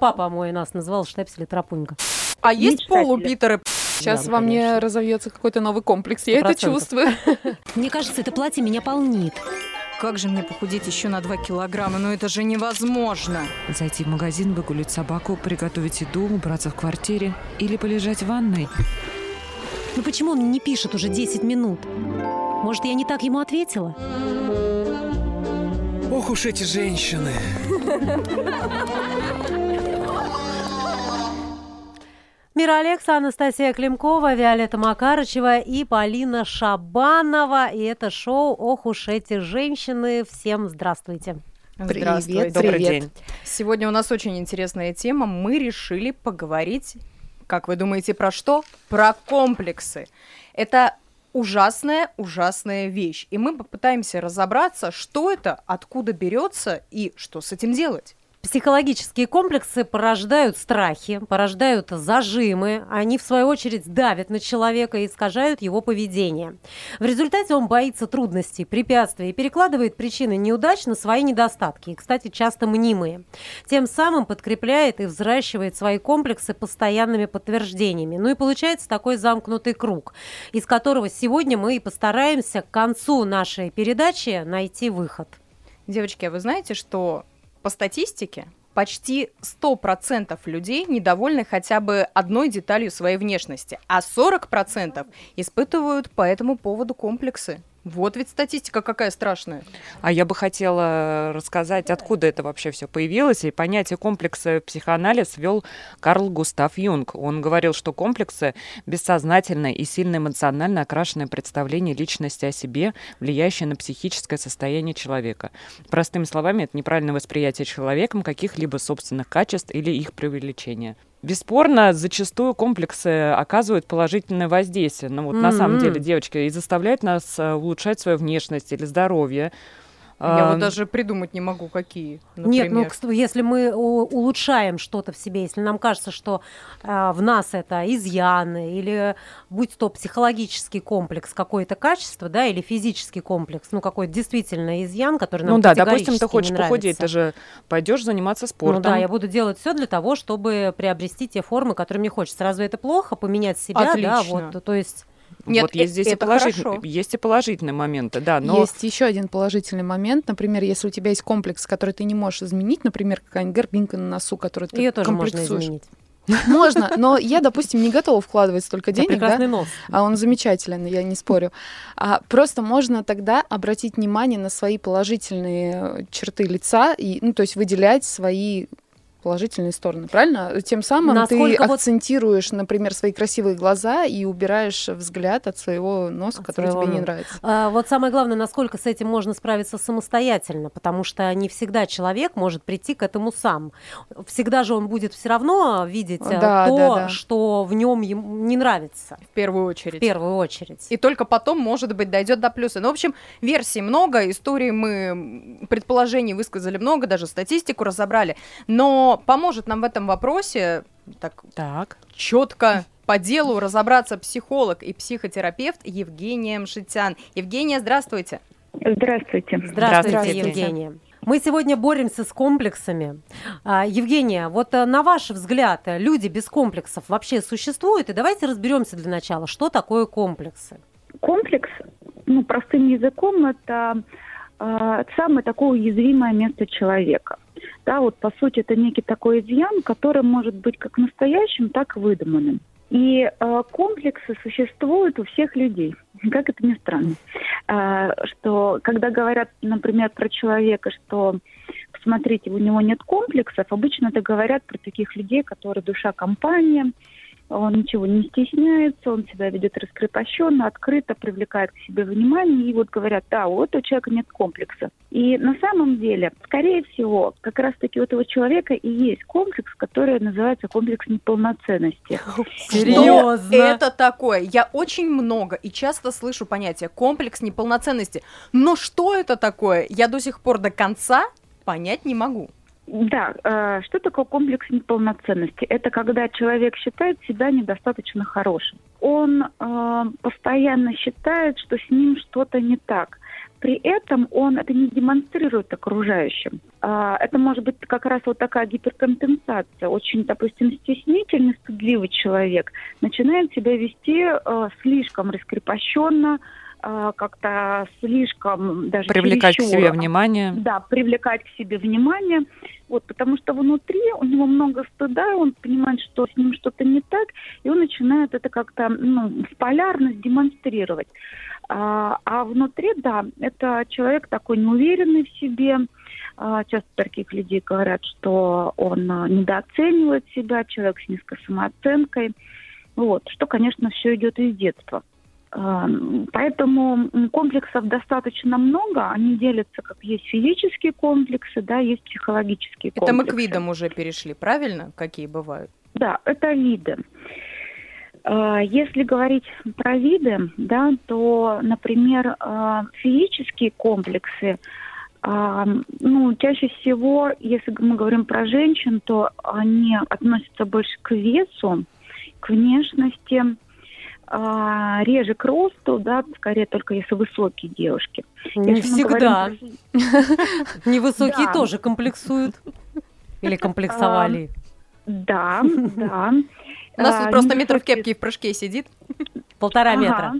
Папа мой нас называл штепсель и тропунька. А есть Мечтатели. полупитеры? Сейчас Да, во мне разовьется какой-то новый комплекс. Я это 100%. чувствую. Мне кажется, это платье меня полнит. Как же мне похудеть еще на 2 килограмма? Ну это же невозможно. Зайти в магазин, выгулить собаку, приготовить еду, убраться в квартире или полежать в ванной. Ну почему он мне не пишет уже 10 минут? Может, я не так ему ответила? Ох уж эти женщины. Мира Алекса, Анастасия Климкова, Виолетта Макарычева и Полина Шабанова. И это шоу «Ох уж эти женщины». Всем здравствуйте. Здравствуйте. Добрый Добрый Привет. день. Сегодня у нас очень интересная тема. Мы решили поговорить, как вы думаете, про что? Про комплексы. Это ужасная, ужасная вещь. И мы попытаемся разобраться, что это, откуда берется и что с этим делать. Психологические комплексы порождают страхи, порождают зажимы. Они, в свою очередь, давят на человека и искажают его поведение. В результате он боится трудностей, препятствий и перекладывает причины неудач на свои недостатки, и, кстати, часто мнимые. Тем самым подкрепляет и взращивает свои комплексы постоянными подтверждениями. Ну и получается такой замкнутый круг, из которого сегодня мы и постараемся к концу нашей передачи найти выход. Девочки, а вы знаете, что по статистике почти 100% людей недовольны хотя бы одной деталью своей внешности, а 40% испытывают по этому поводу комплексы. Вот ведь статистика какая страшная. А я бы хотела рассказать, откуда это вообще все появилось. И понятие комплекса психоанализ ввел Карл Густав Юнг. Он говорил, что комплексы – бессознательное и сильно эмоционально окрашенное представление личности о себе, влияющее на психическое состояние человека. Простыми словами, это неправильное восприятие человеком каких-либо собственных качеств или их преувеличения. Бесспорно, зачастую комплексы оказывают положительное воздействие. Но вот на самом деле, девочки, и заставляют нас э, улучшать свою внешность или здоровье. Я А, вот даже придумать не могу, какие. Нет, ну например. если мы улучшаем что-то в себе, если нам кажется, что а, в нас это изъяны, или будь то психологический комплекс, какое-то качество, да, или физический комплекс, ну какой-то действительно изъян, который нам Ну да, допустим, ты хочешь похудеть, ты же пойдешь заниматься спортом. Ну да, я буду делать все для того, чтобы приобрести те формы, которые мне хочется. Разве это плохо поменять себя? Да, Отлично. вот, то есть Нет, вот есть здесь и это положительные, хорошо. есть и положительные моменты, да, но Есть еще один положительный момент. Например, если у тебя есть комплекс, который ты не можешь изменить, например, какая-нибудь горбинка на носу, которую ты ее тоже можно изменить. Можно, но я, допустим, не готова вкладывать столько Это денег, да? прекрасный нос. А он замечателен, я не спорю. А просто можно тогда обратить внимание на свои положительные э, черты лица и, ну, то есть выделять свои положительные стороны, правильно? Тем самым ты Насколько вот- акцентируешь, например, свои красивые глаза и убираешь взгляд от своего носа, От который своего тебе не нравится. А, Вот самое главное, насколько с этим можно справиться самостоятельно, потому что не всегда человек может прийти к этому сам. Всегда же он будет все равно видеть э, Да, то, да, да. что в нем ему не нравится В первую очередь. в первую очередь. И только потом, может быть, дойдет до плюса. Ну, в общем, версий много, историй мы, предположений высказали много, даже статистику разобрали. Но поможет нам в этом вопросе так так. четко по делу разобраться психолог и психотерапевт Евгения Мшитян. Евгения, здравствуйте. Здравствуйте. Здравствуйте, Здравствуйте. Евгения. Мы сегодня боремся с комплексами. А, Евгения, вот э, на ваш взгляд, люди без комплексов вообще существуют? И давайте разберемся для начала, что такое комплексы. Комплекс, ну, простым языком, это э, самое такое уязвимое место человека. Да, вот по сути это некий такой изъян, который может быть как настоящим, так и выдуманным. И э, комплексы существуют у всех людей, как это ни странно. Э, что когда говорят, например, про человека, что посмотрите, у него нет комплексов, обычно это говорят про таких людей, которые душа компания, он ничего не стесняется, он себя ведет раскрепощенно, открыто, привлекает к себе внимание. И вот говорят, да, у этого человека нет комплекса. И на самом деле, скорее всего, как раз-таки у этого человека и есть комплекс, который называется комплекс неполноценности. Серьезно? Что это такое? Я очень много и часто слышу понятие комплекс неполноценности. Но что это такое? Я до сих пор до конца понять не могу. Да, э, что такое комплекс неполноценности? Это когда человек считает себя недостаточно хорошим. Он э, постоянно считает, что с ним что-то не так. при этом он это не демонстрирует окружающим. А, это может быть как раз вот такая гиперкомпенсация. Очень, допустим, стеснительный, стыдливый человек начинает себя вести э, слишком раскрепощенно, э, как-то слишком даже Привлекать к себе чересчур. внимание. Да, привлекать к себе внимание. Вот, потому что внутри у него много стыда, он понимает, что с ним что-то не так, и он начинает это как-то ну, в полярность демонстрировать. А, а внутри, да, это человек такой неуверенный в себе. А, часто таких людей говорят, что он а, недооценивает себя, человек с низкой самооценкой. Вот, что, конечно, все идет из детства. А, Поэтому комплексов достаточно много. Они делятся, как есть физические комплексы, да, есть психологические Это мы комплексы. к видам уже перешли, правильно? Какие бывают? Да, это виды. А, Если говорить про виды, да, то, например, а, физические комплексы, а, ну, чаще всего, если мы говорим про женщин, то они относятся больше к весу, к внешности, а, реже к росту, да, скорее только если высокие девушки. Не Если всегда. Невысокие тоже комплексуют. Или комплексовали. Да, да. У нас А, тут просто метр в кепке и в прыжке сидит. Полтора метра.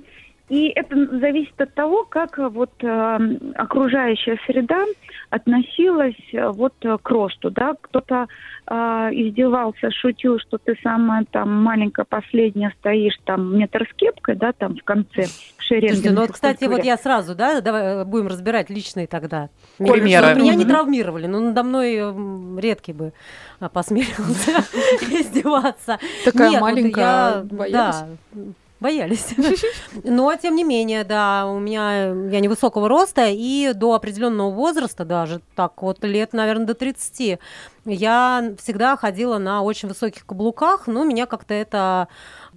И это зависит от того, как э, вот э, окружающая среда относилась э, вот э, к росту, да, кто-то э, издевался, шутил, что ты самая там маленькая, последняя стоишь там метр с кепкой, да, там в конце в шеренге. Слушайте, ну вот, кстати, вот я сразу, да, давай будем разбирать личные тогда. Примеры. Меня не травмировали, но надо мной редкий бы а, посмеялся издеваться. Такая маленькая? Да, боялись. Но, тем не менее, да, у меня, я невысокого роста, и до определенного возраста, даже так вот лет, наверное, до 30, я всегда ходила на очень высоких каблуках, но меня как-то это...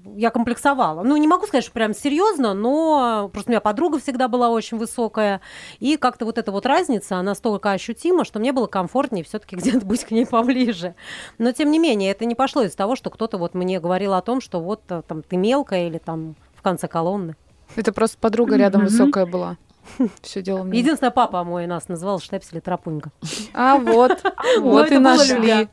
Я комплексовала. Ну, не могу сказать, что прям серьезно, но просто у меня подруга всегда была очень высокая, и как-то вот эта вот разница, она столько ощутима, что мне было комфортнее все-таки где-то быть к ней поближе. Но, тем не менее, это не пошло из того, что кто-то вот мне говорил о том, что вот э, там ты мелкая или там в конце колонны. Это просто подруга рядом Мгм. высокая была. Все дело в ней. Единственное, папа мой нас называл Штепсель Тропунька. А вот, Ну, вот это и нашли.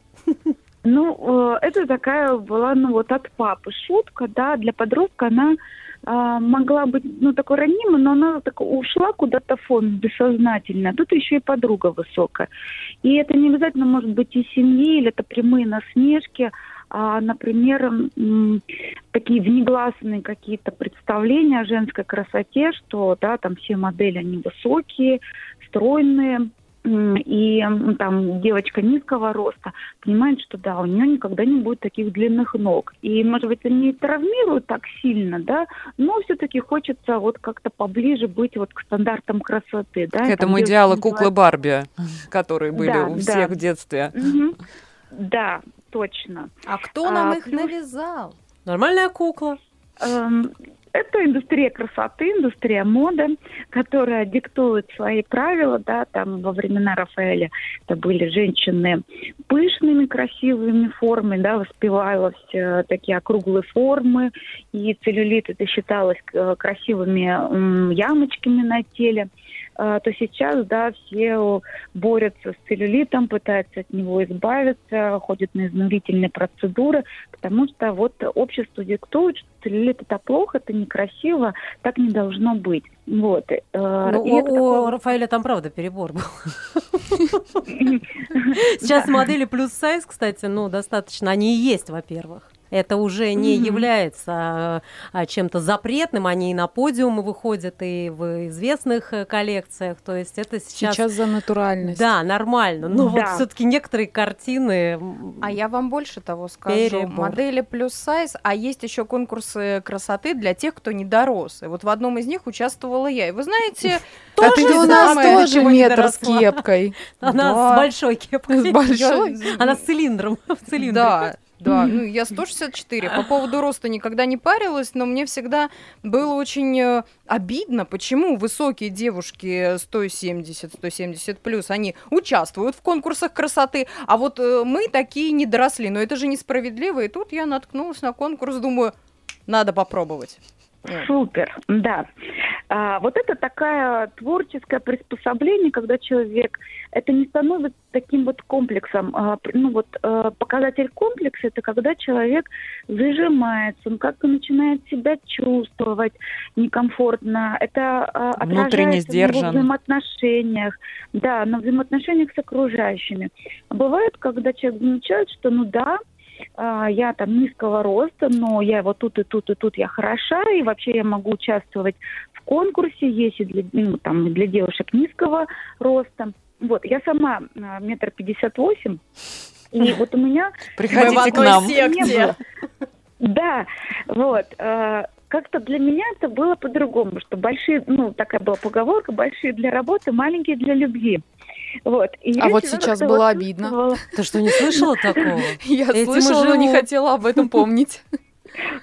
Ну, э, это такая была, ну, вот от папы шутка, да, для подростка она а, могла быть, ну, такой ранимой, но она так ушла куда-то фон бессознательно. Тут еще и подруга высокая. И это не обязательно может быть из семьи, или это прямые насмешки, а, например, такие внегласные какие-то представления о женской красоте, что, да, там все модели, они высокие, стройные, и там девочка низкого роста понимает, что да, у нее никогда не будет таких длинных ног. И, может быть, это не травмирует так сильно, да, но все-таки хочется вот как-то поближе быть вот к стандартам красоты, да. К там этому идеалу куклы Барби, которые были Да, у да. всех в детстве. Мгм. Да, точно. А кто нам А, их плюс- навязал? Нормальная кукла. Эм, Это индустрия красоты, индустрия моды, которая диктует свои правила, да, там во времена Рафаэля это были женщины пышными, красивыми формами, да, воспевалось э, такие округлые формы, и целлюлит это считалось э, красивыми м, ямочками на теле. Э, то сейчас, да, все борются с целлюлитом, пытаются от него избавиться, ходят на изнурительные процедуры, потому что вот общество диктует, что целлюлит это плохо, это некрасиво, так не должно быть. Вот. э, Ну, у, это у такое- Рафаэля там, правда, перебор был. Сейчас модели плюс сайз, кстати, ну, достаточно, они и есть, во-первых. Это уже не Мгм. является а, чем-то запретным, они и на подиумы выходят, и в известных э, коллекциях, то есть это сейчас... Сейчас за натуральность. Да, нормально, но вот Да. все-таки некоторые картины... А я вам больше того скажу. Перебор. Модели плюс сайз, а есть еще конкурсы красоты для тех, кто не дорос. И вот в одном из них участвовала я. И вы знаете, А ты Тоже у нас тоже метр с кепкой. Она с большой кепкой. С большой? я- Она с цилиндром, в цилиндре. Да, да, ну я 164. По поводу роста никогда не парилась, но мне всегда было очень э, обидно, почему высокие девушки 170, 170 плюс, они участвуют в конкурсах красоты, а вот э, мы такие не доросли. Но это же несправедливо. И тут я наткнулась на конкурс, думаю, надо попробовать. Супер, да. А, вот это такая творческое приспособление, когда человек, это не становится таким вот комплексом. А, ну вот а, показатель комплекса это когда человек зажимается, он как-то начинает себя чувствовать некомфортно. Это а, Внутренне сдержан. на взаимоотношениях, да, на взаимоотношениях с окружающими. А бывает, когда человек замечает, что ну да, я там низкого роста, но я вот тут и тут и тут я хороша, и вообще я могу участвовать в конкурсе, есть и для, ну, там, для девушек низкого роста. Вот, я сама а, метр пятьдесят восемь, и вот у меня... Приходите к нам. Да, вот. А, как-то для меня это было по-другому, что большие, ну, такая была поговорка, большие для работы, маленькие для любви. Вот. И А вот сейчас было вот обидно. Ты что, не слышала такого? Я слышала, но не живу. хотела об этом помнить.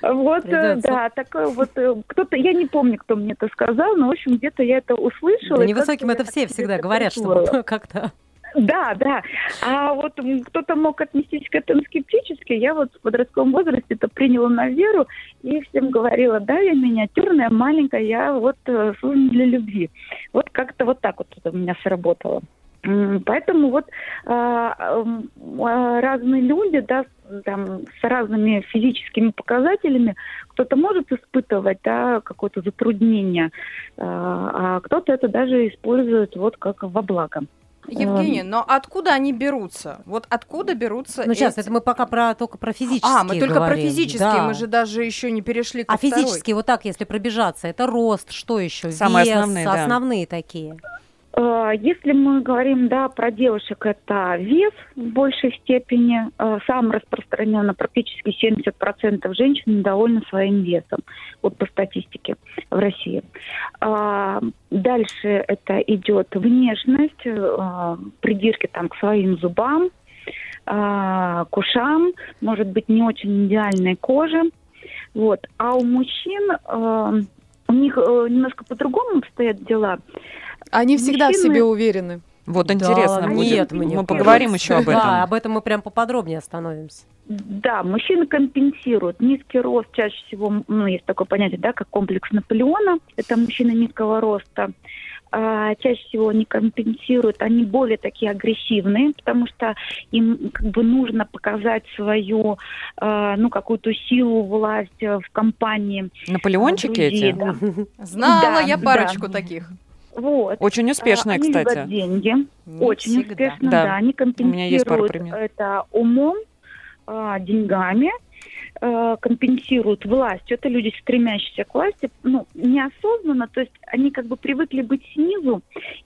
Вот, э, Придётся. да, такое вот, э, кто-то, я не помню, кто мне это сказал, но, в общем, где-то я это услышала. Да невысоким это все всегда говорят, что как-то... Да, да. А вот кто-то мог отнестись к этому скептически. Я вот в подростковом возрасте это приняла на веру и всем говорила, да, я миниатюрная, маленькая, я вот э, создана для любви. Вот как-то вот так вот это у меня сработало. Поэтому вот а, а, разные люди, да, там, с разными физическими показателями, кто-то может испытывать, да, какое-то затруднение, а а кто-то это даже использует вот как во благо. Евгения, но откуда они берутся? Вот откуда берутся Ну, сейчас, эти- это мы пока про, только про физические А, мы только про говорим. физические, Да. мы же даже еще не перешли к А физически, вот так, если пробежаться, это рост, что еще? Самые Вес, основные, да. основные такие. Э, Если мы говорим, да, про девушек, это вес в большей степени. Э, Самым распространенно практически 70% женщин недовольны своим весом, вот по статистике в России. А, Дальше это идет внешность, э, придирки там к своим зубам, к ушам, может быть, не очень идеальной коже. Вот. А у мужчин у них немножко по-другому обстоят дела. Они всегда в Мужчины- себе уверены. Вот Да, интересно будет. нет, мне Мы поговорим кажется. еще об этом. Да, об этом мы прям поподробнее остановимся. Да, мужчины компенсируют. Низкий рост чаще всего, ну, есть такое понятие, да, как комплекс Наполеона. Это мужчины низкого роста. А, чаще всего они компенсируют, они более такие агрессивные, потому что им как бы нужно показать свою, а, ну, какую-то силу, власть э, в компании. Наполеончики друзей, эти? да. Знала Да, я да. парочку таких. Вот. Очень успешные, А, они кстати. любят деньги. Не Очень всегда. успешно, Да. да. Они меня есть компенсируют примеров. это умом, а, деньгами, э, компенсируют властью. Это люди, стремящиеся к власти, ну, неосознанно, то есть они как бы привыкли быть снизу,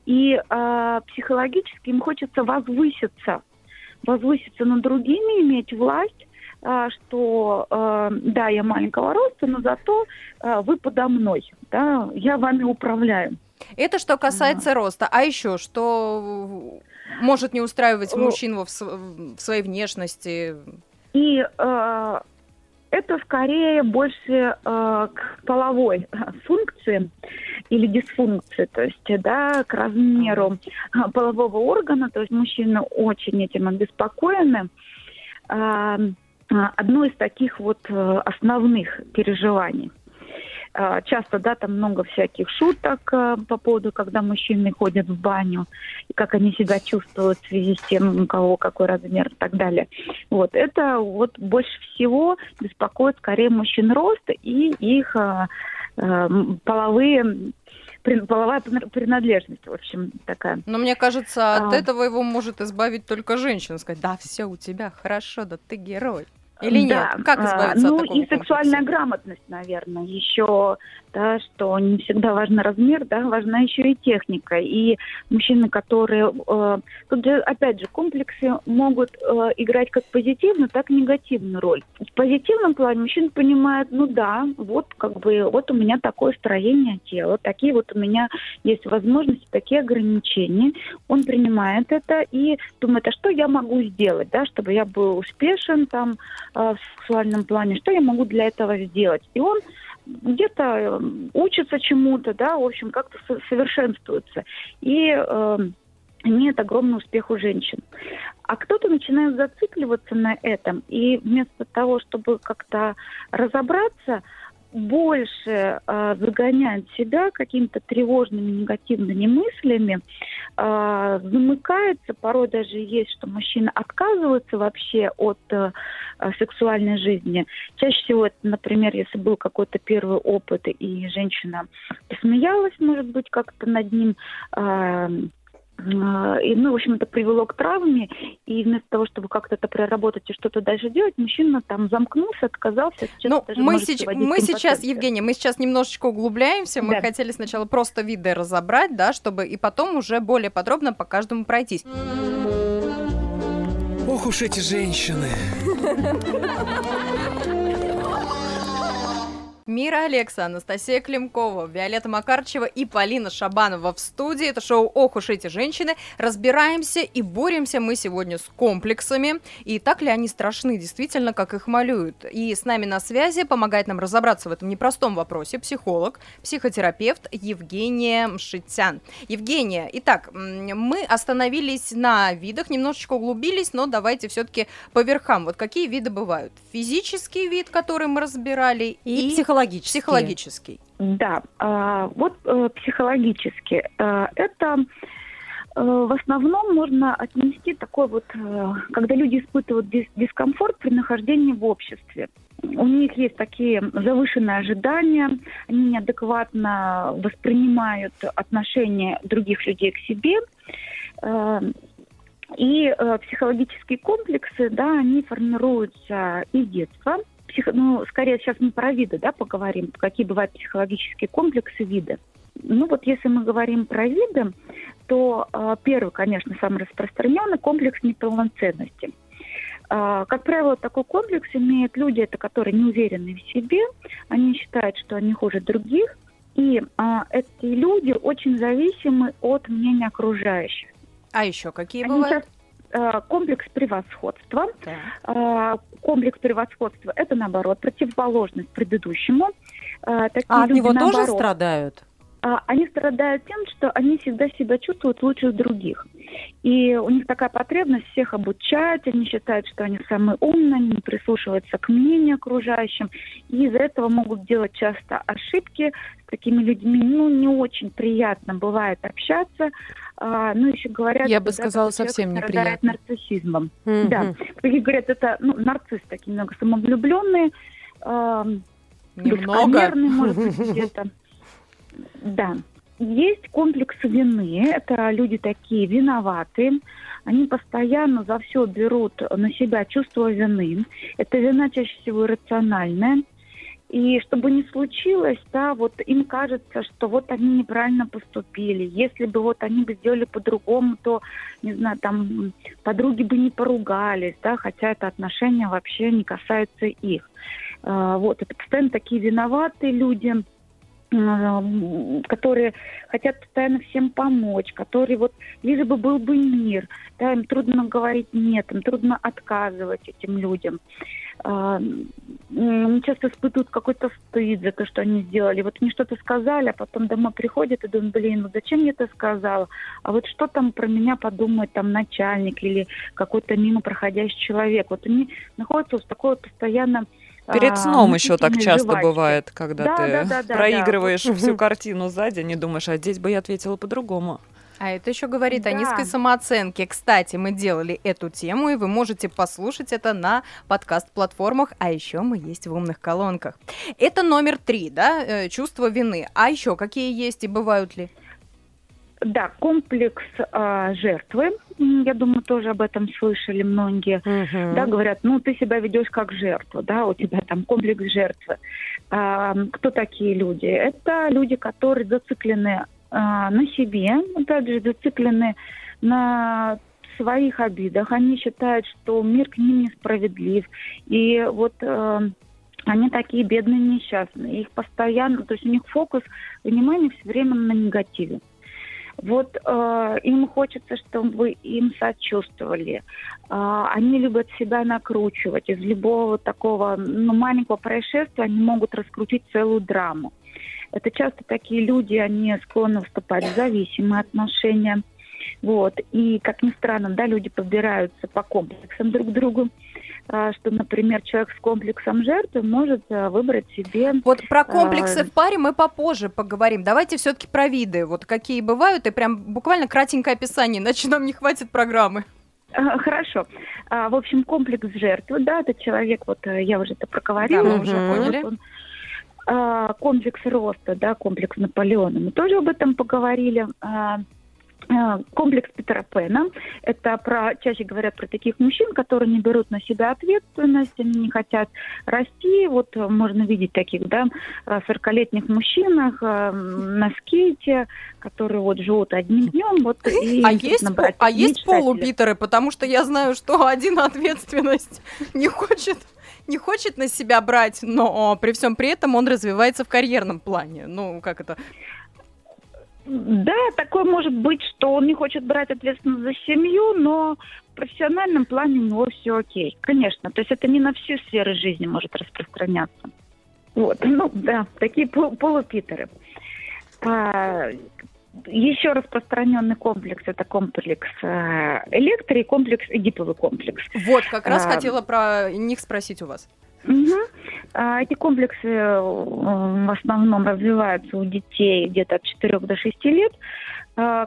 и а, психологически им хочется возвыситься, возвыситься над другими, иметь власть, а, что э, да, я маленького роста, но зато э, вы подо мной, да, я вами управляю. Это что касается роста. А еще что может не устраивать О. мужчин во- в, своей внешности? И э, это скорее больше э, к половой функции или дисфункции, то есть, э, да, к размеру э, полового органа, то есть мужчины очень этим обеспокоены. А, Одно из таких вот э, основных переживаний. А, Часто, да, там много всяких шуток э, по поводу, когда мужчины ходят в баню, и как они себя чувствуют в связи с тем, у кого какой размер и так далее. Вот это вот больше всего беспокоит скорее мужчин рост и их а, а, половые половая прин- принадлежность, в общем, такая. Но мне кажется, от А. этого его может избавить только женщина. Сказать, да, все у тебя хорошо, да ты герой. Или Да, нет? Как а, избавиться ну, от такого и сексуальная комплекса? грамотность, наверное, еще, да, что не всегда важен размер, да, важна еще и техника. И мужчины, которые, э, тут же, опять же, комплексы могут э, играть как позитивную, так и негативную роль. В позитивном плане мужчина понимает, ну да, вот как бы, вот у меня такое строение тела, такие вот у меня есть возможности, такие ограничения. Он принимает это и думает, а что я могу сделать, да, чтобы я был успешен там, в сексуальном плане, что я могу для этого сделать. И он где-то э, учится чему-то, да, в общем, как-то со- совершенствуется. И э, имеет огромный успех у женщин. А кто-то начинает зацикливаться на этом, и вместо того, чтобы как-то разобраться, больше э, загоняет себя какими-то тревожными, негативными мыслями, э, замыкается, порой даже есть, что мужчина отказывается вообще от э, сексуальной жизни. Чаще всего это, например, если был какой-то первый опыт, и женщина посмеялась, может быть, как-то над ним, э, и, ну, в общем, это привело к травме, и вместо того, чтобы как-то это проработать и что-то дальше делать, мужчина там замкнулся, отказался. Ну, мы, сеч- мы сейчас, Евгения, мы сейчас немножечко углубляемся, мы да. хотели сначала просто виды разобрать, да, чтобы и потом уже более подробно по каждому пройтись. Ох уж эти женщины. Мира Алекса, Анастасия Климкова, Виолетта Макарчева и Полина Шабанова в студии. Это шоу «Ох уж эти женщины». Разбираемся и боремся мы сегодня с комплексами. И так ли они страшны, действительно, как их малюют? И с нами на связи помогает нам разобраться в этом непростом вопросе психолог, психотерапевт Евгения Мшитян. Евгения, итак, мы остановились на видах, немножечко углубились, но давайте все-таки по верхам. Вот какие виды бывают? Физический вид, который мы разбирали, и, и психологический Психологический. Психологический. Да, а, вот э, психологически. Э, это э, в основном можно отнести такой вот, когда люди испытывают дискомфорт при нахождении в обществе. У них есть такие завышенные ожидания, они неадекватно воспринимают отношения других людей к себе. И психологические комплексы, да, они формируются из детства – психо... ну, скорее сейчас мы про виды, да, поговорим, какие бывают психологические комплексы виды. Ну вот если мы говорим про виды, то э, первый, конечно, самый распространенный комплекс неполноценности. Э, как правило, такой комплекс имеют люди, это которые не уверены в себе, они считают, что они хуже других, и э, эти люди очень зависимы от мнения окружающих. А еще какие они бывают? Э, комплекс превосходства. Да. Э, комплекс превосходства – это, наоборот, противоположность предыдущему. Э, такие а от него наоборот, тоже страдают? Они страдают тем, что они всегда себя чувствуют лучше других. И у них такая потребность всех обучать, они считают, что они самые умные, они прислушиваются к мнению окружающим, и из-за этого могут делать часто ошибки. С такими людьми ну, не очень приятно бывает общаться, а, ну, еще говорят... Я бы сказала, совсем неприятно. нарциссизмом. Mm-hmm. Да. Такие говорят, это ну, нарциссы такие немного самовлюбленные, э, немного. может быть, где-то. Да. Есть комплекс вины. Это люди такие виноватые. Они постоянно за все берут на себя чувство вины. Это вина чаще всего иррациональная. И чтобы не случилось, да, вот им кажется, что вот они неправильно поступили. Если бы вот они бы сделали по-другому, то, не знаю, там подруги бы не поругались, да, хотя это отношение вообще не касается их. А, вот, это постоянно такие виноватые люди, которые хотят постоянно всем помочь, которые вот лишь бы был бы мир, да, им трудно говорить нет, им трудно отказывать этим людям. Они часто испытывают какой-то стыд за то, что они сделали. Вот они что-то сказали, а потом домой приходят и думают, блин, вот зачем я это сказала? А вот что там про меня подумает там начальник или какой-то мимо проходящий человек? Вот они находятся в такой вот постоянно Перед а, сном а, еще так часто жвачки. бывает, когда да, ты да, да, проигрываешь да. всю картину сзади, не думаешь, а здесь бы я ответила по-другому. А это еще говорит да. о низкой самооценке. Кстати, мы делали эту тему, и вы можете послушать это на подкаст-платформах, а еще мы есть в умных колонках. Это номер три, да, э, чувство вины. А еще какие есть и бывают ли? Да, комплекс э, жертвы. Я думаю, тоже об этом слышали многие. Uh-huh. Да, говорят, ну ты себя ведешь как жертва, да, у тебя там комплекс жертвы. А, кто такие люди? Это люди, которые зациклены на себе, опять же, зациклены на своих обидах. Они считают, что мир к ним несправедлив. И вот э, они такие бедные, несчастные. Их постоянно, то есть у них фокус внимания все время на негативе. Вот э, им хочется, чтобы им сочувствовали. Э, они любят себя накручивать. Из любого такого ну, маленького происшествия они могут раскрутить целую драму. Это часто такие люди, они склонны вступать в зависимые отношения. Вот. И, как ни странно, да, люди подбираются по комплексам друг к другу. а, что, например, человек с комплексом жертвы может а, выбрать себе... Вот про комплексы А, в паре мы попозже поговорим. Давайте все-таки про виды. Вот какие бывают, и прям буквально кратенькое описание, иначе нам не хватит программы. Хорошо. В общем, комплекс жертвы, да, это человек, вот э, я уже это проговорила. Да, уже поняли. Он, а, комплекс роста, да, комплекс Наполеона. Мы тоже об этом поговорили. А, Комплекс Питера Пэна. Это про, чаще говорят про таких мужчин, которые не берут на себя ответственность, они не хотят расти. Вот э, можно видеть таких, да, э, 40-летних мужчинах э, на скейте, которые вот живут одним днем. Вот, и А есть, а есть полупитеры, потому что я знаю, что один ответственность не хочет, не хочет на себя брать, но при всем при этом он развивается в карьерном плане. Ну, как это? Да, такое может быть, что он не хочет брать ответственность за семью, но в профессиональном плане у него все окей. Конечно, то есть это не на все сферы жизни может распространяться. Вот, ну да, такие пол- полупитеры. А, еще распространенный комплекс это комплекс э, электро и комплекс эдиповый комплекс. Вот, как раз А, хотела про них спросить у вас. А, Эти комплексы в основном развиваются у детей где-то от 4 до 6 лет,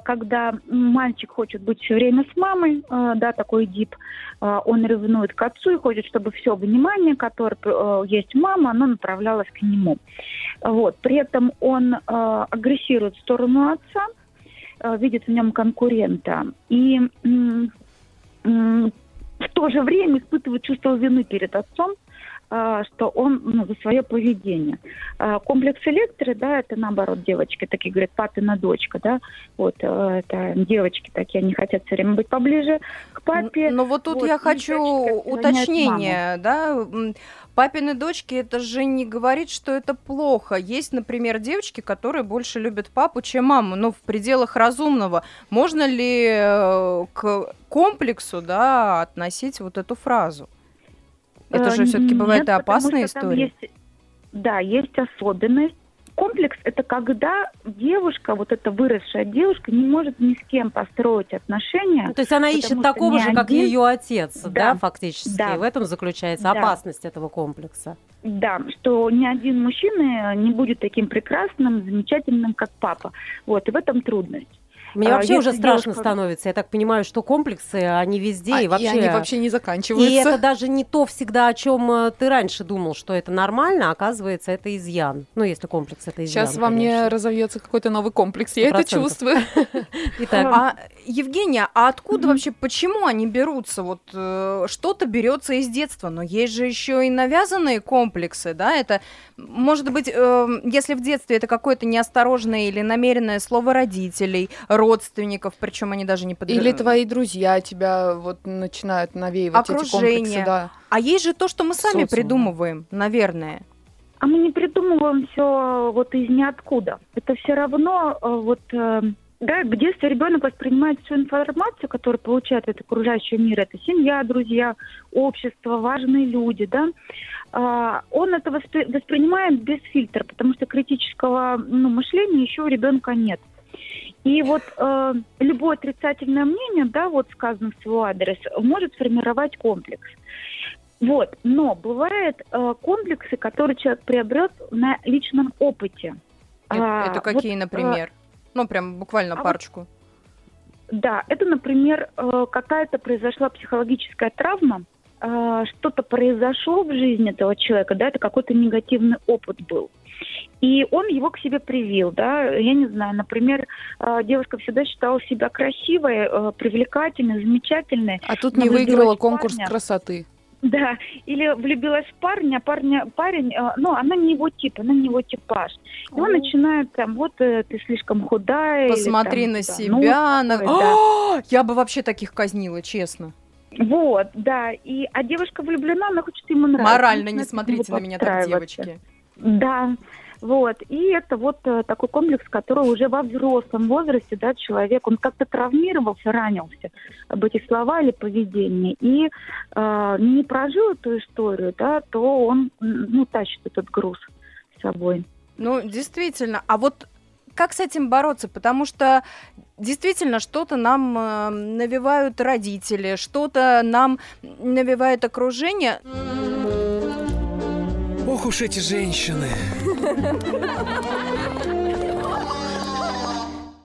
когда мальчик хочет быть все время с мамой, а, да, такой дип, а, он ревнует к отцу и хочет, чтобы все внимание, которое э, есть у мамы, оно направлялось к нему. Вот. При этом он э, агрессирует в сторону отца, э, видит в нем конкурента и в то же время испытывает чувство вины перед отцом, что он ну, за свое поведение. А, Комплекс электры, да, это наоборот девочки такие говорят, папина дочка, да, вот э, это девочки такие, они хотят все время быть поближе к папе. Но вот тут вот, я хочу уточнение, да? Папины дочки, это же не говорит, что это плохо. Есть, например, девочки, которые больше любят папу, чем маму, но в пределах разумного. Можно ли э, к комплексу, да, относить вот эту фразу? Это же Э, все-таки бывает нет, опасная история. есть- да, есть особенность. Комплекс – это когда девушка, вот эта выросшая девушка, не может ни с кем построить отношения. Ну, то есть она ищет такого же, как один- ее отец, да, Да, фактически. да. И в этом заключается Да. опасность этого комплекса. Да, что ни один мужчина не будет таким прекрасным, замечательным, как папа. Вот, и в этом трудность. Мне А, вообще уже страшно девушка- становится. Я так понимаю, что комплексы, они везде А, и вообще... они вообще не И заканчиваются. это даже не то всегда, о чем э, ты раньше думал, что это нормально, а оказывается, это изъян. Ну, если комплекс это изъян. Сейчас во мне разовьется какой-то новый комплекс. Я Сто это процентов. чувствую. Итак, А, Евгения, а откуда Мгм. вообще, почему они берутся? Вот э, что-то берется из детства, но есть же еще и навязанные комплексы, да? Это, может быть, э, если в детстве это какое-то неосторожное или намеренное слово родителей, родственников, причем они даже не под... Или твои друзья тебя вот начинают навеивать эти комплексы, Окружение. да. А есть же то, что мы сами Социум. придумываем, наверное. А мы не придумываем все вот из ниоткуда. Это все равно э, вот э, да, в детстве ребенок воспринимает всю информацию, которую получает от окружающего мира. Это семья, друзья, общество, важные люди, да. А, Он это воспри- воспринимает без фильтра, потому что критического ну, мышления еще у ребенка нет. И вот э, любое отрицательное мнение, да, вот сказано в свой адрес, может сформировать комплекс. Вот, но бывают э, комплексы, которые человек приобрет на личном опыте. Это, А, это вот, какие, э, например? Ну, прям буквально а вот- парочку. Да, это, например, э, какая-то произошла психологическая травма, э, что-то произошло в жизни этого человека, да, это какой-то негативный опыт был. И он его к себе привил, да, я не знаю, например, э, девушка всегда считала себя красивой, э, привлекательной, замечательной, А тут не выиграла конкурс парня. красоты. Да, или влюбилась в парня, парня, парень, э, ну, она не его тип, она не его типаж. И он начинает там, вот ты слишком худая. или Посмотри там, на себя. на- такое, да. О, Я бы вообще таких казнила, честно. Вот, да. И, а девушка влюблена, она хочет ему нравиться. Морально не смотрите на меня так, девочки. Да, вот. И это вот э, такой комплекс, который уже во взрослом возрасте, да, человек, он как-то травмировался, ранился об эти слова или поведение. И э, не прожил эту историю, да, то он, ну, тащит этот груз с собой. Ну, действительно. А вот как с этим бороться? Потому что действительно что-то нам э, навевают родители, что-то нам навевает окружение. Ох уж эти женщины.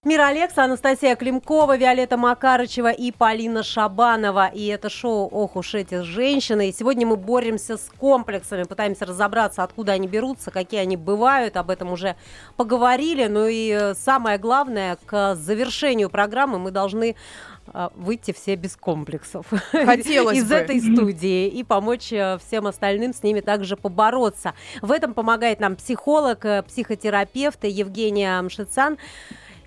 Мира Алекса, Анастасия Климкова, Виолетта Макарычева и Полина Шабанова. И это шоу «Ох уж эти женщины». И сегодня мы боремся с комплексами, пытаемся разобраться, откуда они берутся, какие они бывают. Об этом уже поговорили. Ну и э, самое главное, к завершению программы мы должны выйти все без комплексов Хотелось из бы. этой студии и помочь э, всем остальным с ними также побороться. В этом помогает нам психолог, э, психотерапевт Евгения Мшицан.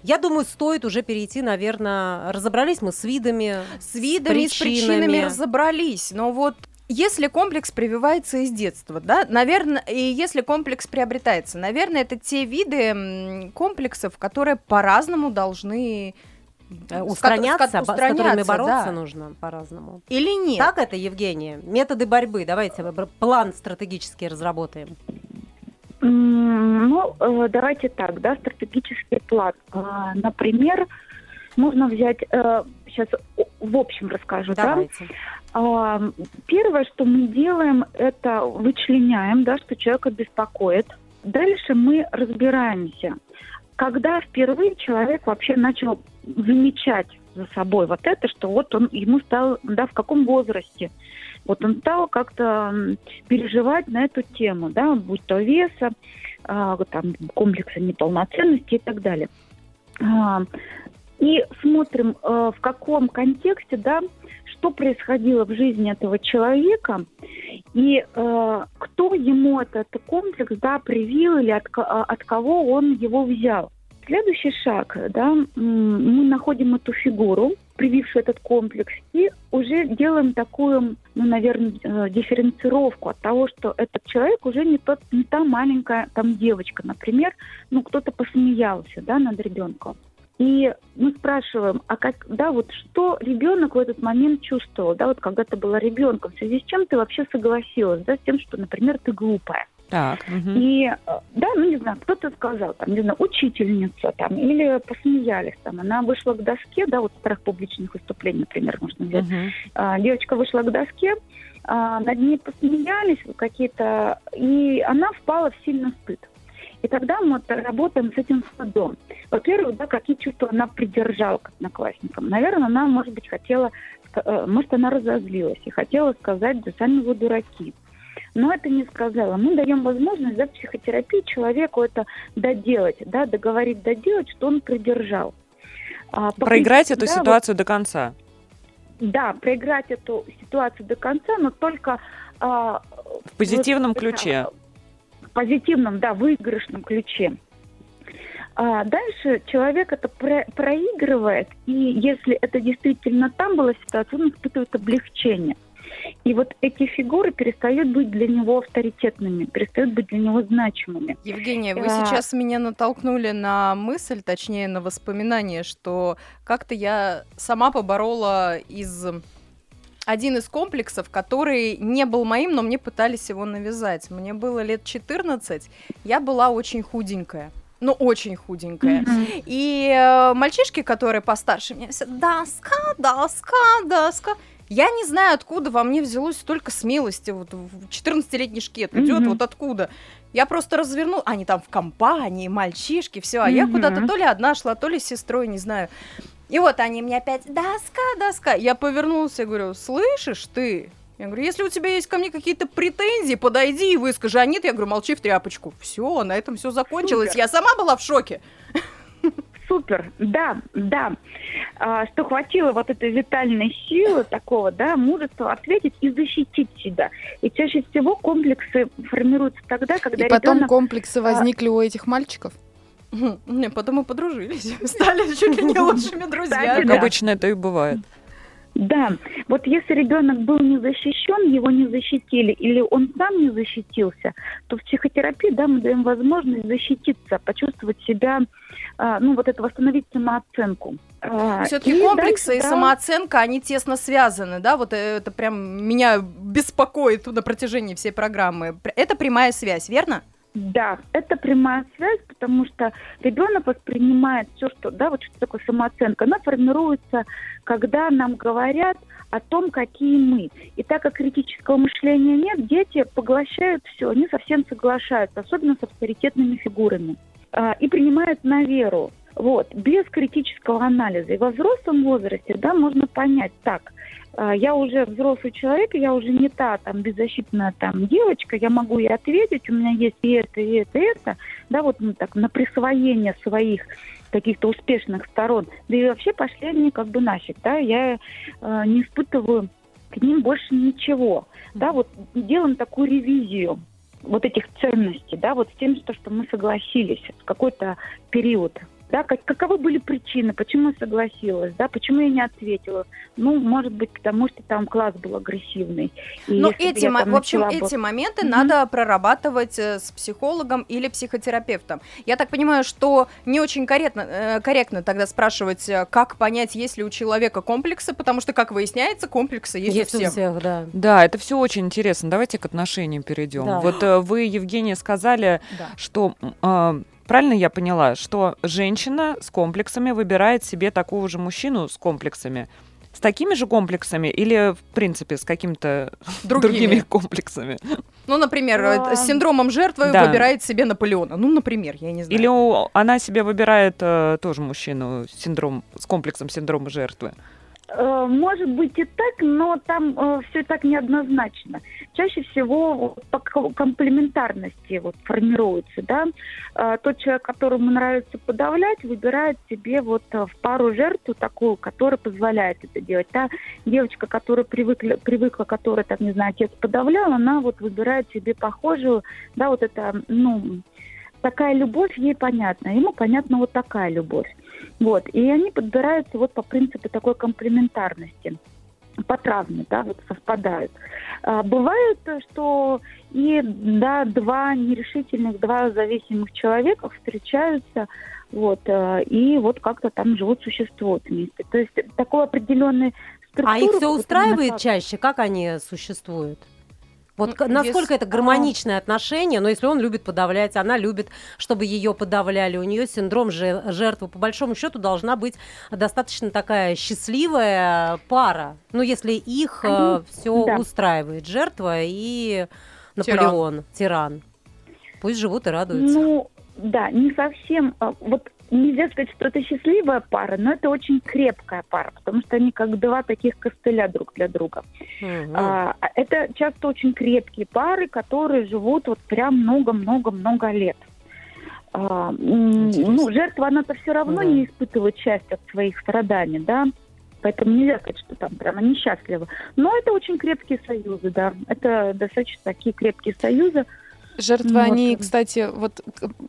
Я думаю, стоит уже перейти, наверное, разобрались мы с видами, С видами, с причинами разобрались. Но вот если комплекс прививается из детства, да, наверное, и если комплекс приобретается, наверное, это те виды комплексов, которые по-разному должны э, устраняться, с которыми бороться да. нужно по-разному. Или нет? Так это, Евгения? Методы борьбы. Давайте план стратегический разработаем. Ну, э, давайте так, да, стратегический план. А, Например, можно взять, сейчас в общем расскажу, да. Давайте. А, Первое, что мы делаем, это вычленяем, да, что человека беспокоит. Дальше мы разбираемся, когда впервые человек вообще начал замечать за собой вот это, что вот он ему стал, да, в каком возрасте, вот он стал как-то переживать на эту тему, да, будь то веса, а, там, комплекса неполноценности и так далее. А, И смотрим, э, в каком контексте, да, что происходило в жизни этого человека и э, кто ему этот комплекс, да, привил или от, а, от кого он его взял. Следующий шаг, да, мы находим эту фигуру, привившую этот комплекс, и уже делаем такую, ну, наверное, э, дифференцировку от того, что этот человек уже не, тот, не та маленькая там девочка, например, ну, кто-то посмеялся, да, над ребенком. И мы спрашиваем, а как, да, вот что ребенок в этот момент чувствовал, да, вот когда ты была ребенком, в связи с чем ты вообще согласилась, да, с тем, что, например, ты глупая. Так. мгм. И, э, да, ну, не знаю, кто-то сказал, там, не знаю, учительница, там, или посмеялись, там, она вышла к доске, да, вот страх публичных выступлений, например, можно взять. Мгм. А, девочка вышла к доске, а, над ней посмеялись какие-то, и она впала в сильный стыд. И тогда мы работаем с этим стыдом. Во-первых, да, какие чувства она придержала к одноклассникам. Наверное, она, может быть, хотела, э, может, она разозлилась и хотела сказать, да сами вы дураки. Но это не сказала. Мы даем возможность в психотерапии человеку это доделать, да, договорить доделать, что он придержал. А, Проиграть эту да, вот ситуацию до конца. да, проиграть эту ситуацию до конца, но только а, В позитивном вот, ключе. В позитивном, да, выигрышном ключе. А дальше человек это про- проигрывает, и если это действительно там была ситуация, он испытывает облегчение. И вот эти фигуры перестают быть для него авторитетными, перестают быть для него значимыми. Евгения, вы А. сейчас меня натолкнули на мысль, точнее на воспоминание, что как-то я сама поборола из один из комплексов, который не был моим, но мне пытались его навязать. Мне было лет 14, я была очень худенькая. Ну, очень худенькая. И э, мальчишки, которые постарше меня, все доска, доска, доска. Я не знаю, откуда во мне взялось столько смелости. Вот в 14-летний шкет идет, Мгм. вот откуда. Я просто развернул, они там в компании, мальчишки, все, а я Мгм. куда-то то ли одна шла, то ли с сестрой, не знаю. И вот они мне опять, доска, доска. Я повернулся и говорю, слышишь ты? Я говорю, если у тебя есть ко мне какие-то претензии, подойди и выскажи. А нет, я говорю, молчи в тряпочку. Все, на этом все закончилось. Супер. Я сама была в шоке. Супер, да, да. А, что хватило вот этой витальной силы такого, да, мужества ответить и защитить себя. И чаще всего комплексы формируются тогда, когда И потом ребенок комплексы возникли у этих мальчиков. Не, потом мы подружились, стали чуть ли не лучшими друзьями. Как обычно это и бывает. Да, вот если ребенок был не защищен, его не защитили, или он сам не защитился, то в психотерапии, да, мы даем возможность защититься, почувствовать себя, а, ну, вот это восстановить самооценку. А, Все-таки комплексы дальше, и да, самооценка, они тесно связаны, да, вот это прям меня беспокоит на протяжении всей программы. Пр- Это прямая связь, верно? Да, это прямая связь, потому что ребенок воспринимает все, что, да, вот что такое самооценка, она формируется, когда нам говорят о том, какие мы. И так как критического мышления нет, дети поглощают все, они совсем соглашаются, особенно с авторитетными фигурами, а, и принимают на веру. Вот, без критического анализа. И во взрослом возрасте, да, можно понять, так, я уже взрослый человек, я уже не та там беззащитная там девочка, я могу ей ответить, у меня есть и это, и это, и это, да, вот ну, так, на присвоение своих каких-то успешных сторон. Да и вообще пошли они как бы нафиг, да, я э, не испытываю к ним больше ничего. Да, вот делаем такую ревизию вот этих ценностей, да, вот с тем, что, что мы согласились в какой-то период да, как, каковы были причины, почему я согласилась, да, почему я не ответила. Ну, может быть, потому что там класс был агрессивный. И Но эти, м- в общем, бы... эти моменты mm-hmm. надо прорабатывать э, с психологом или психотерапевтом. Я так понимаю, что не очень корректно, э, корректно тогда спрашивать, э, как понять, есть ли у человека комплексы, потому что, как выясняется, комплексы есть, есть у всех. У всех да. да, это все очень интересно. Давайте к отношениям перейдем. Да. Вот вы, Евгения, сказали, да. что э, Правильно я поняла, что женщина с комплексами выбирает себе такого же мужчину с комплексами? С такими же комплексами или, в принципе, с какими-то другими, другими комплексами? Ну, например, а... с синдромом жертвы да. выбирает себе Наполеона. Ну, например, я не знаю. Или у, она себе выбирает э, тоже мужчину синдром, с комплексом синдрома жертвы. Э, может быть и так, но там э, все так неоднозначно. Чаще всего по комплементарности вот формируется, да. Э, тот человек, которому нравится подавлять, выбирает себе вот э, в пару жертву такую, которая позволяет это делать. Та девочка, которая привыкла, привыкла, которая, так не знаю, отец подавлял, она вот выбирает себе похожую, да, вот это, ну, такая любовь ей понятна. Ему понятна вот такая любовь. Вот. И они подбираются вот по принципу такой комплементарности по травме, да, вот совпадают. А, бывает, что и, да, два нерешительных, два зависимых человека встречаются, вот, э, и вот как-то там живут, существуют вместе. То есть такой определенный А их все устраивает чаще? Как они существуют? Вот ну, насколько если... это гармоничное отношение, но если он любит подавлять, она любит, чтобы ее подавляли, у нее синдром жертвы, по большому счету, должна быть достаточно такая счастливая пара. Ну, если их э, все да. устраивает, жертва и Наполеон, тиран. тиран. Пусть живут и радуются. Ну, да, не совсем. А, вот нельзя сказать, что это счастливая пара, но это очень крепкая пара, потому что они как два таких костыля друг для друга. Угу. А, это часто очень крепкие пары, которые живут вот прям много-много-много лет. А, ну, жертва, она-то все равно да. не испытывает счастья от своих страданий, да, Поэтому нельзя сказать, что там прямо несчастливо. Но это очень крепкие союзы, да. Это достаточно такие крепкие союзы. Жертвы, вот. они, кстати, вот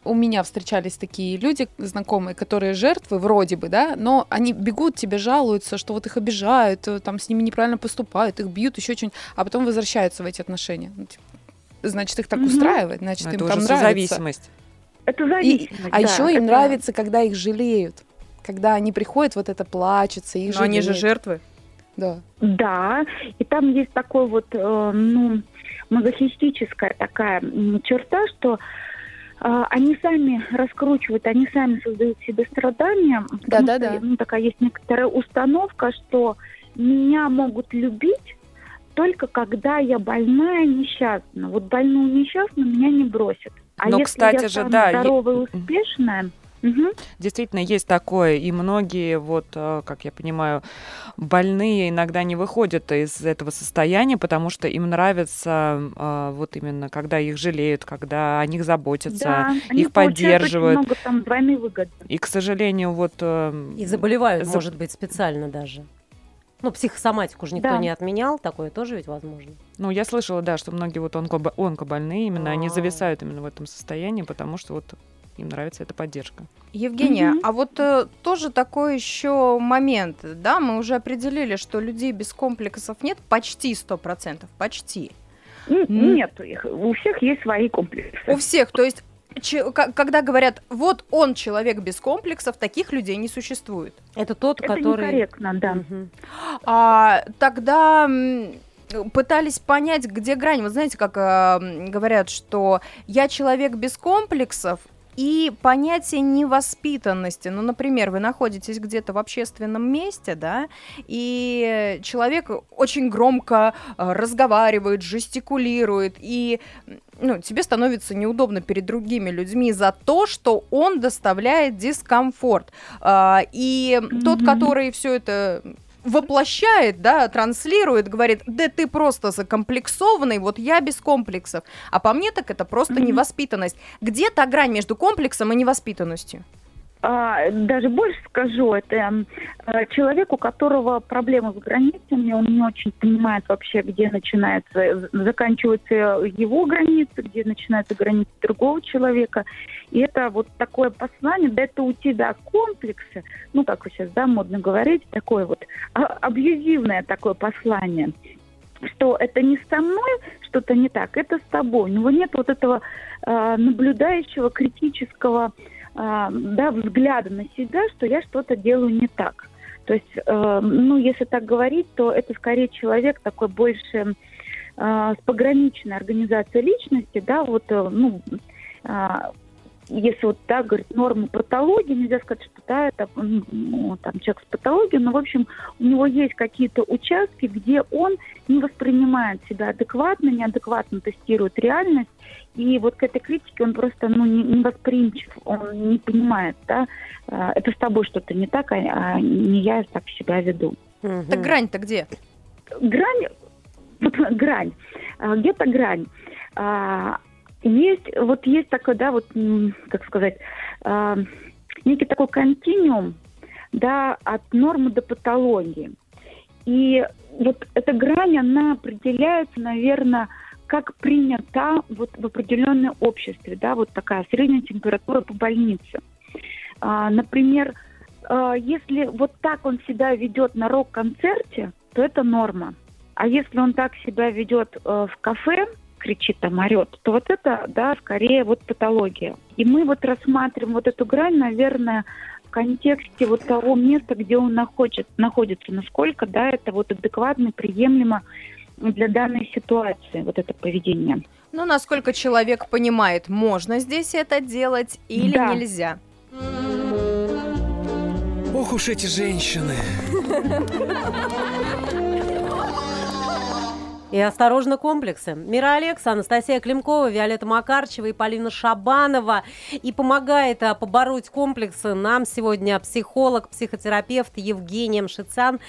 у меня встречались такие люди, знакомые, которые жертвы, вроде бы, да, но они бегут, тебе жалуются, что вот их обижают, э, там с ними неправильно поступают, их бьют, еще что-нибудь, а потом возвращаются в эти отношения. Ну, типа, значит, их так угу. устраивает, значит, но им это там нравится. зависимость. Это зависимость, И, А еще им это... нравится, когда их жалеют. Когда они приходят, вот это плачется, их Но жалеют. они же жертвы. Да. Да, и там есть такой вот, э, ну, мазохистическая такая черта, что э, они сами раскручивают, они сами создают себе страдания. Да, да, да. Ну, такая есть некоторая установка, что меня могут любить только когда я больная, несчастна. Вот больную, несчастную меня не бросят. А Но, если кстати я же, да, здоровая, успешная, Угу. Действительно, есть такое, и многие, вот, э, как я понимаю, больные иногда не выходят из этого состояния, потому что им нравится э, вот именно, когда их жалеют, когда о них заботятся, да, их поддерживают. Очень много там двойной выгоды. И, к сожалению, вот... Э, и заболевают, за... может быть, специально даже. Ну, психосоматику же никто да. не отменял, такое тоже ведь возможно. Ну, я слышала, да, что многие вот онкобо- онкобольные именно, А-а-а. они зависают именно в этом состоянии, потому что вот им нравится эта поддержка. Евгения, mm-hmm. а вот э, тоже такой еще момент, да, мы уже определили, что людей без комплексов нет почти сто процентов, почти. Нет, их, у всех есть свои комплексы. У всех, то есть Че, когда говорят, вот он человек без комплексов, таких людей не существует. Это тот, Это который... некорректно, да. Угу. А, тогда пытались понять, где грань. Вы знаете, как э, говорят, что я человек без комплексов, и понятие невоспитанности. Ну, например, вы находитесь где-то в общественном месте, да, и человек очень громко э, разговаривает, жестикулирует, и ну, тебе становится неудобно перед другими людьми за то, что он доставляет дискомфорт. А, и mm-hmm. тот, который все это воплощает, да, транслирует, говорит, да ты просто закомплексованный, вот я без комплексов. А по мне так это просто mm-hmm. невоспитанность. Где та грань между комплексом и невоспитанностью? А, даже больше скажу, это а, человек, у которого проблемы с границами, он не очень понимает вообще, где начинается, заканчиваются его границы, где начинаются границы другого человека. И это вот такое послание, да это у тебя комплексы, ну, как вы сейчас, да, модно говорить, такое вот а, абьюзивное такое послание что это не со мной что-то не так, это с тобой. У него нет вот этого э, наблюдающего критического да, взгляда на себя, что я что-то делаю не так. То есть, э, ну, если так говорить, то это скорее человек такой больше э, с пограничной организацией личности, да, вот, э, ну, э, если вот так говорить, нормы патологии, нельзя сказать, что да, это ну, там, человек с патологией, но, в общем, у него есть какие-то участки, где он не воспринимает себя адекватно, неадекватно тестирует реальность, и вот к этой критике он просто ну, не, не восприимчив, он не понимает, да, а, это с тобой что-то не так, а, а не я так себя веду. Угу. Так грань-то где? Грань, вот грань, а, где-то грань. Есть, вот есть такой, да, вот, как сказать, некий такой континуум, да, от нормы до патологии. И вот эта грань, она определяется, наверное, как принято вот в определенном обществе, да, вот такая средняя температура по больнице. А, например, а, если вот так он себя ведет на рок-концерте, то это норма. А если он так себя ведет э, в кафе, кричит там, орет, то вот это, да, скорее вот патология. И мы вот рассматриваем вот эту грань, наверное, в контексте вот того места, где он находит, находится, насколько, да, это вот адекватно, приемлемо для данной ситуации, вот это поведение. Ну, насколько человек понимает, можно здесь это делать или да. нельзя? Ох уж эти женщины. И осторожно комплексы. Мира Алекса, Анастасия Климкова, Виолетта Макарчева и Полина Шабанова. И помогает а, побороть комплексы нам сегодня психолог, психотерапевт Евгения Мшицян.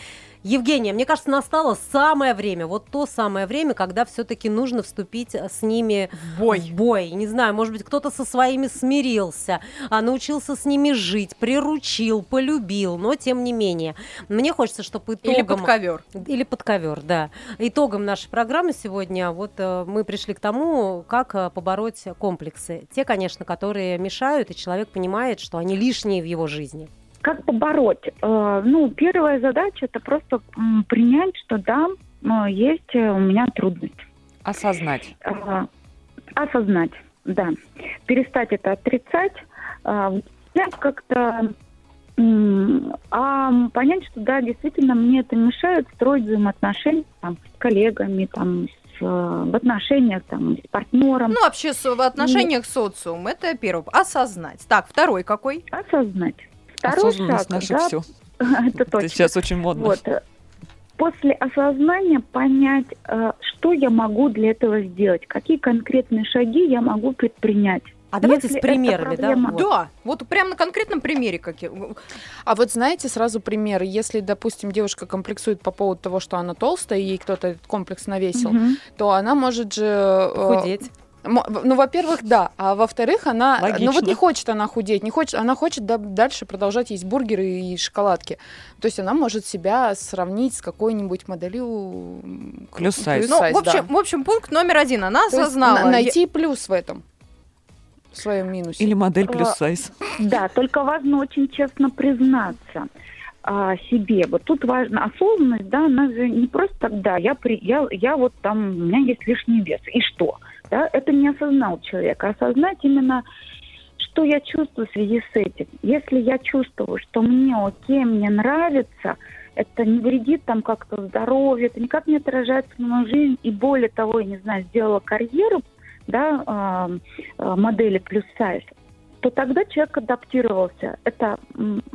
Евгения, мне кажется, настало самое время, вот то самое время, когда все-таки нужно вступить с ними в бой. в бой. Не знаю, может быть, кто-то со своими смирился, а научился с ними жить, приручил, полюбил, но тем не менее. Мне хочется, чтобы итогом... Или под ковер. Или под ковер, да. Итогом нашей программы сегодня вот э, мы пришли к тому, как э, побороть комплексы. Те, конечно, которые мешают, и человек понимает, что они лишние в его жизни. Как побороть? Э, ну, первая задача это просто принять, что да, э, есть у меня трудность. Осознать. Э, осознать, да. Перестать это отрицать, как-то а понять, что да, действительно мне это мешает строить взаимоотношения там, с коллегами, там, с, в отношениях там, с партнером. Ну, вообще в отношениях с социумом, это первое. Осознать. Так, второй какой? Осознать. Второй Осознанность шаг, наше да, все. Это точно. Это сейчас очень модно. Вот. После осознания понять, э, что я могу для этого сделать, какие конкретные шаги я могу предпринять. А давайте Если с примерами, проблема... да? Вот. Да, вот прямо на конкретном примере какие. А вот знаете сразу пример, если, допустим, девушка комплексует по поводу того, что она толстая, и ей кто-то этот комплекс навесил, угу. то она может же... Э, Худеть. Ну, во-первых, да. А во-вторых, она... Логично. Ну, вот не хочет она худеть, не хочет... Она хочет да, дальше продолжать есть бургеры и шоколадки. То есть она может себя сравнить с какой-нибудь моделью... Плюс сайз. Ну, в общем, да. в общем, пункт номер один. Она То осознала... найти Я... плюс в этом в своем минусе. Или модель плюс а, сайз. Да, только важно очень честно признаться а, себе. Вот тут важно осознанность, да, она же не просто тогда, я, при, я, я вот там, у меня есть лишний вес, и что? Да? Это не осознал человек. А осознать именно, что я чувствую в связи с этим. Если я чувствую, что мне окей, мне нравится, это не вредит там как-то здоровью, это никак не отражается на мою жизнь, и более того, я не знаю, сделала карьеру, да, э, модели плюс сайз, то тогда человек адаптировался. Это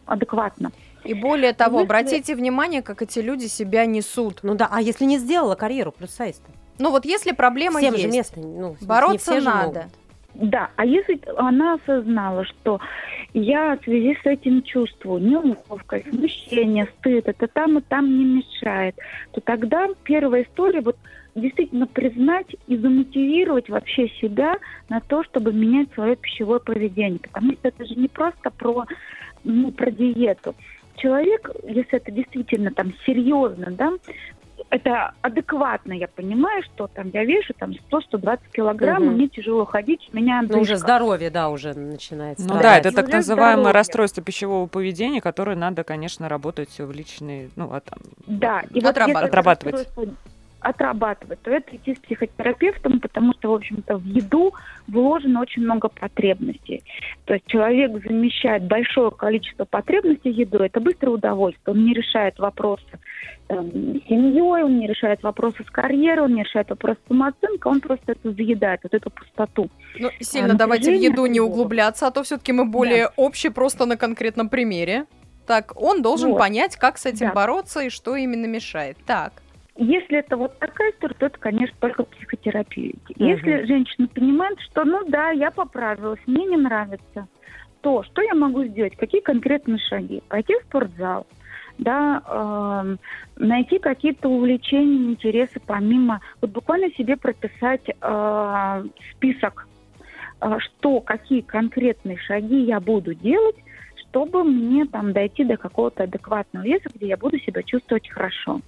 адекватно. И более того, Если- обратите внимание, как эти люди себя несут. Ну да, а если не сделала карьеру плюс сайз-то? Ну вот если проблема Всем есть, же место, ну, не бороться все же надо. Да, а если она осознала, что я в связи с этим чувствую неловкость, смущение, стыд, это там и там не мешает, то тогда первая история вот действительно признать и замотивировать вообще себя на то, чтобы менять свое пищевое поведение. Потому что это же не просто про, ну, про диету. Человек, если это действительно там серьезно, да, это адекватно, я понимаю, что там я вешу там 100-120 килограмм, Мгм. мне тяжело ходить, у меня Ну, уже здоровье, да, уже начинается. Ну да, это И так называемое здоровье. расстройство пищевого поведения, которое надо, конечно, работать в личной, ну, а там, Да, и вот Отрабатывать. Отрабатывать. Отрабатывать, то это идти с психотерапевтом, потому что, в общем-то, в еду вложено очень много потребностей. То есть человек замещает большое количество потребностей едой, это быстрое удовольствие. Он не решает вопросы эм, с семьей, он не решает вопросы с карьерой, он не решает вопросы самооценкой, он просто это заедает, вот эту пустоту. Ну, сильно А, давайте в еду не углубляться, а то все-таки мы более общие просто на конкретном примере. Так, он должен Вот. понять, как с этим Да. бороться и что именно мешает. Так. Если это вот такая история, то это, конечно, только психотерапия. Мгм. Если женщина понимает, что, ну да, я поправилась, мне не нравится, то что я могу сделать? Какие конкретные шаги? Пойти в спортзал, да, эм, найти какие-то увлечения, интересы помимо, вот буквально себе прописать э, список, э, что, какие конкретные шаги я буду делать, чтобы мне там дойти до какого-то адекватного веса, где я буду себя чувствовать хорошо.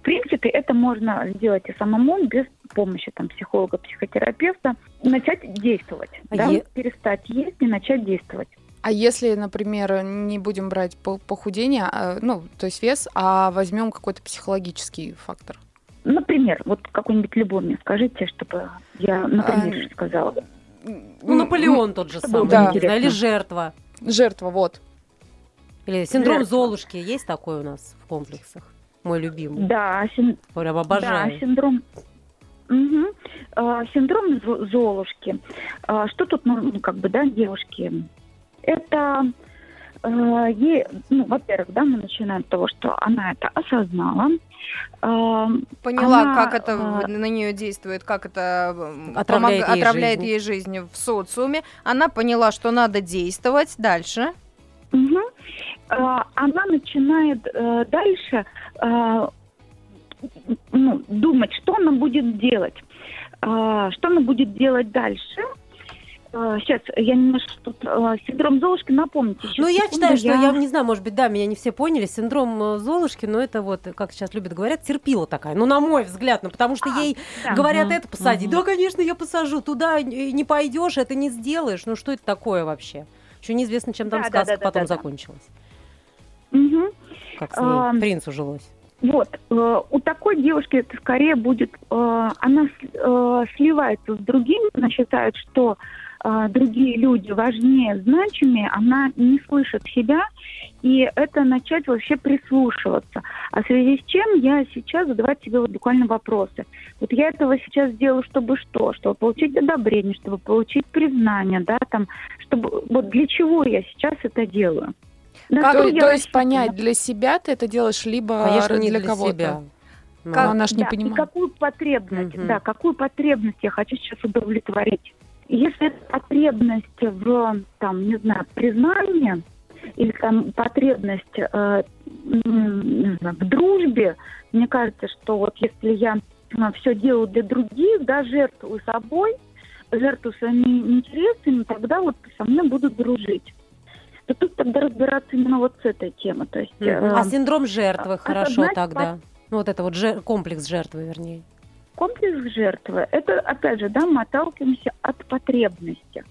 В принципе, это можно сделать и самому, без помощи там, психолога, психотерапевта. Начать действовать. А да? е- Перестать есть и начать действовать. А если, например, не будем брать по- похудение, а, ну, то есть вес, а возьмем какой-то психологический фактор? Например, вот какой-нибудь любой мне скажите, чтобы я, например, А, сказала. Ну, Наполеон тот же самый, не знаю, или жертва. Жертва, вот. Или синдром Жертва. Золушки. Есть такой у нас в комплексах? Мой любимый. Да, син- Прям да, обожаю. синдром... Мгм. А, синдром Зо- Золушки. А, что тут, ну, ну, как бы, да, девушки? Это, э, ей, ну, во-первых, да, мы начинаем с того, что она это осознала. А, Поняла, Она, как это а, на нее действует, как это Отравляет помог- ей отравляет жизнь. ей жизнь в социуме. Она поняла, что надо действовать. Дальше. Мгм. А, Она начинает э, дальше э, ну, думать, что она будет делать. Что она будет делать дальше. Сейчас, я немножко тут э, синдром Золушки, напомните. еще Ну, я считаю, что я не знаю, может быть, да, меня не все поняли. Синдром э, Золушки, но это вот, как сейчас любят говорят, терпила такая. Ну, на мой взгляд, ну, потому что А, ей да. говорят Мгм, это посади. мгм. Да, конечно, я посажу. Туда не пойдешь, это не сделаешь. Ну, что это такое вообще? Еще неизвестно, чем там Да, сказка да, да, потом да, да. Мгм. Как с ней Ам. принцу жилось. Вот, э, у такой девушки это скорее будет, э, она э, сливается с другими, она считает, что э, другие люди важнее, значимее, она не слышит себя, и это начать вообще прислушиваться. А в связи с чем я сейчас задавать себе вот буквально вопросы. Вот я этого сейчас делаю, чтобы что? Чтобы получить одобрение, чтобы получить признание, да, там, чтобы, вот для чего я сейчас это делаю? На Как- то, то есть понять, для себя ты это делаешь, либо Конечно, не для, для кого-то. себя. Ну, Как- она ж не Да, и понимает. какую потребность, Мгм. да, какую потребность я хочу сейчас удовлетворить. Если это потребность в, там, не знаю, признании, или там потребность э, знаю, в дружбе, мне кажется, что вот если я все делаю для других, да, жертвую собой, жертвую своими интересами, тогда вот со мной будут дружить. То тут тогда разбираться именно вот с этой темой. То есть, э, А синдром жертвы, а- хорошо осознать тогда. Ну, вот это вот жер- комплекс жертвы, вернее. комплекс жертвы, это, опять же, да, мы отталкиваемся от потребности.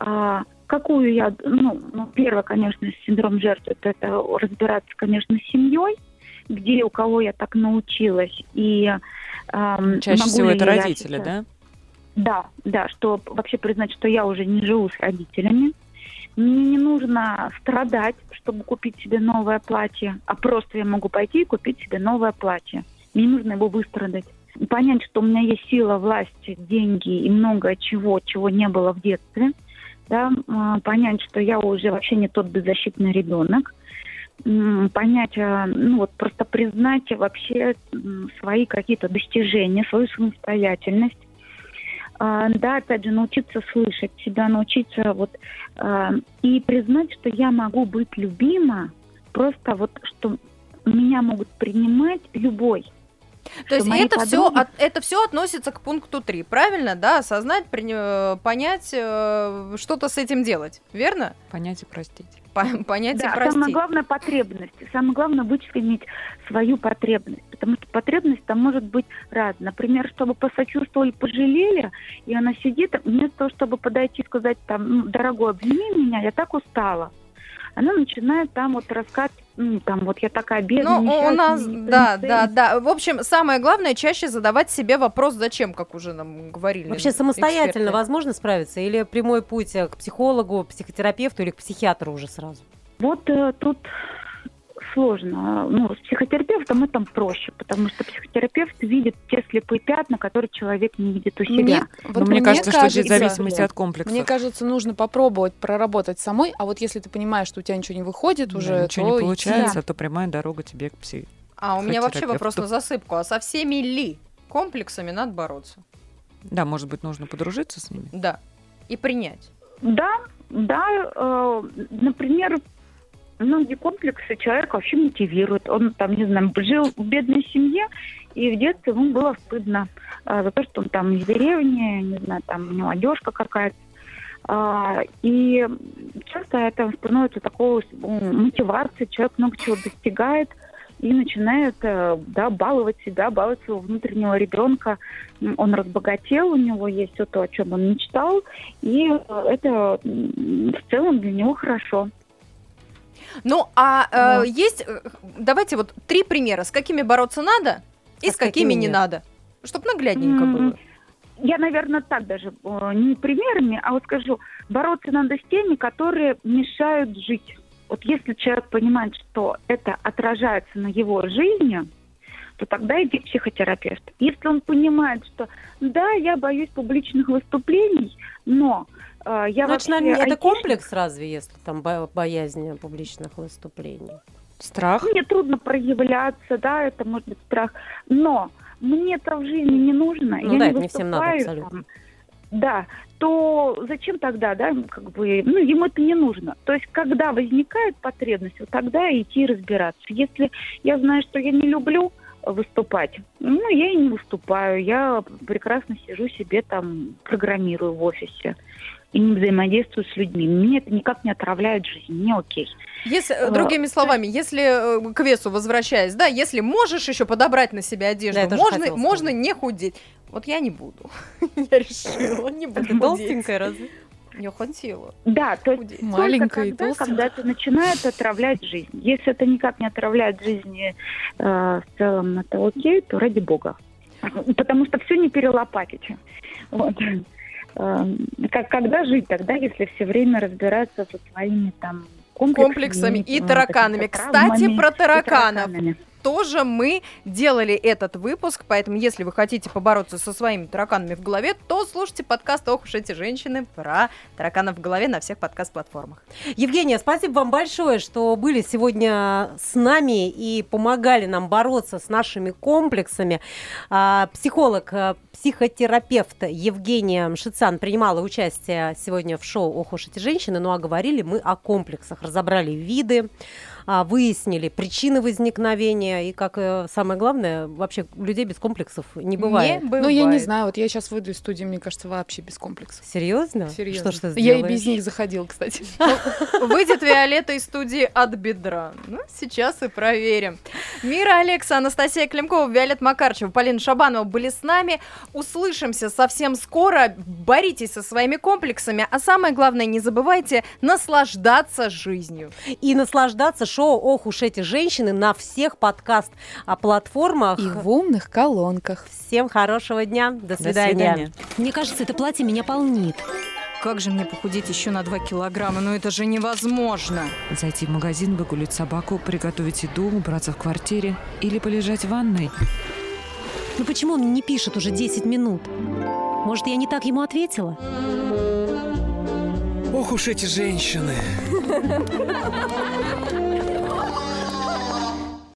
А, какую я, ну, ну, первое, конечно, синдром жертвы, это, это разбираться, конечно, с семьей, где у кого я так научилась, и ам, Чаще всего это я родители, сейчас- да? Да, да, что вообще признать, что я уже не живу с родителями, Мне не нужно страдать, чтобы купить себе новое платье, а просто я могу пойти и купить себе новое платье. Мне не нужно его выстрадать. Понять, что у меня есть сила, власть, деньги и много чего, чего не было в детстве. Да, а, понять, что я уже вообще не тот беззащитный ребенок. Понять, а, ну вот просто признать вообще свои какие-то достижения, свою самостоятельность. А, Да, опять же, научиться слышать себя, научиться вот а, и признать, что я могу быть любима, просто вот что меня могут принимать любой. То есть это все, подруги- это все относится к пункту 3, правильно, да? Осознать, прини- э, понять, э, что-то с этим делать, верно? Понять и простить. По- Понять и Да, самое простить. главное потребность. Самое главное вычленить свою потребность. Потому что потребность там может быть разная. Например, чтобы посочувствовали, пожалели, и она сидит, вместо того, чтобы подойти и сказать, там, «Ну, дорогой, обними меня, я так устала. Она начинает там вот рассказывать, ну, там, вот я такая бедная, Ну, у нас, да, принцесса». да, да. В общем, самое главное чаще задавать себе вопрос, зачем, как уже нам говорили. Вообще самостоятельно эксперты. возможно справиться? Или прямой путь э, к психологу, психотерапевту или к психиатру уже сразу? Вот э, тут сложно. Ну, с психотерапевтом это проще, потому что психотерапевт видит те слепые пятна, которые человек не видит у себя. Мне, вот Но мне кажется, что здесь кажется- зависимость от комплекса. Мне кажется, нужно попробовать проработать самой, а вот если ты понимаешь, что у тебя ничего не выходит уже, ничего то не получается, то прямая дорога тебе к пси. А у меня вообще вопрос на засыпку. А со всеми ли комплексами надо бороться? Да, может быть, нужно подружиться с ними. Да. И принять. Да, да, э, например, многие комплексы человек вообще мотивируют. Он там, не знаю, жил в бедной семье, и в детстве ему было стыдно э, за то, что он там из деревни, не знаю, там у него одежка какая-то. А, и часто это становится такой м, мотивацией, человек много чего достигает и начинает э, да, баловать себя, баловать своего внутреннего ребенка. Он разбогател, у него есть все то, о чем он мечтал, и э, это в целом для него хорошо. Ну, а э, есть, э, давайте вот три примера, с какими бороться надо и А с какими какими не надо. Чтобы наглядненько М, было. Я, наверное, так даже э, не примерами, а вот скажу, бороться надо с теми, которые мешают жить. Вот если человек понимает, что это отражается на его жизни, то тогда иди к психотерапевту. Если он понимает, что да, я боюсь публичных выступлений, но э, я Значит, вообще наверное, это комплекс разве, если там бо- боязнь публичных выступлений? Страх. Мне трудно проявляться, да, это может быть страх, но мне это в жизни не нужно. Ну я да, не это не всем надо выступаю абсолютно. там. Да, то зачем тогда, да, как бы, ну, ему это не нужно. То есть, когда возникает потребность, вот тогда идти разбираться. Если я знаю, что я не люблю выступать, ну, я и не выступаю, я прекрасно сижу себе там, программирую в офисе и не взаимодействую с людьми. Мне это никак не отравляет жизнь, мне окей. Если, А, другими словами, если э, к весу возвращаясь, да, если можешь еще подобрать на себя одежду, Да, можно, можно не худеть. Вот я не буду. Я решила, не буду. Толстенькая разве? Не хватило. Да, то есть Маленькая толстенькая. когда это начинает отравлять жизнь. Если это никак не отравляет жизнь э, в целом, это окей, то ради бога. Потому что все не перелопатить. Вот. Э, Как, когда жить тогда, если все время разбираться со своими там комплексами, Комплексами и ну, тараканами. Кстати, про и тараканов. тараканами. Тоже мы делали этот выпуск, поэтому если вы хотите побороться со своими тараканами в голове, то слушайте подкаст «Ох уж эти женщины» про тараканов в голове на всех подкаст-платформах. Евгения, спасибо вам большое, что были сегодня с нами и помогали нам бороться с нашими комплексами. А, Психолог, а, психотерапевт Евгения Мшицан принимала участие сегодня в шоу «Ох уж эти женщины», ну а говорили мы о комплексах, разобрали виды, выяснили причины возникновения и, как э, самое главное, вообще людей без комплексов не бывает. Не Ну, я не бывает. знаю, вот я сейчас выйду из студии, мне кажется, вообще без комплексов. Серьезно? Серьезно. Что ж ты я и без них заходила, кстати. Выйдет Виолетта из студии от бедра. Ну, сейчас и проверим. Мира Алекса, Анастасия Климкова, Виолетта Макарчева, Полина Шабанова были с нами. Услышимся совсем скоро. Боритесь со своими комплексами. А самое главное, не забывайте наслаждаться жизнью. И наслаждаться шоу «Ох уж эти женщины» на всех подкаст-платформах. И в умных колонках. Всем хорошего дня. До До свидания. свидания. Мне кажется, это платье меня полнит. как же мне похудеть еще на 2 килограмма? Ну это же невозможно. Зайти в магазин, выгулить собаку, приготовить еду, убраться в квартире или полежать в ванной. Ну почему он не пишет уже 10 минут? Может, я не так ему ответила? Ох уж эти женщины.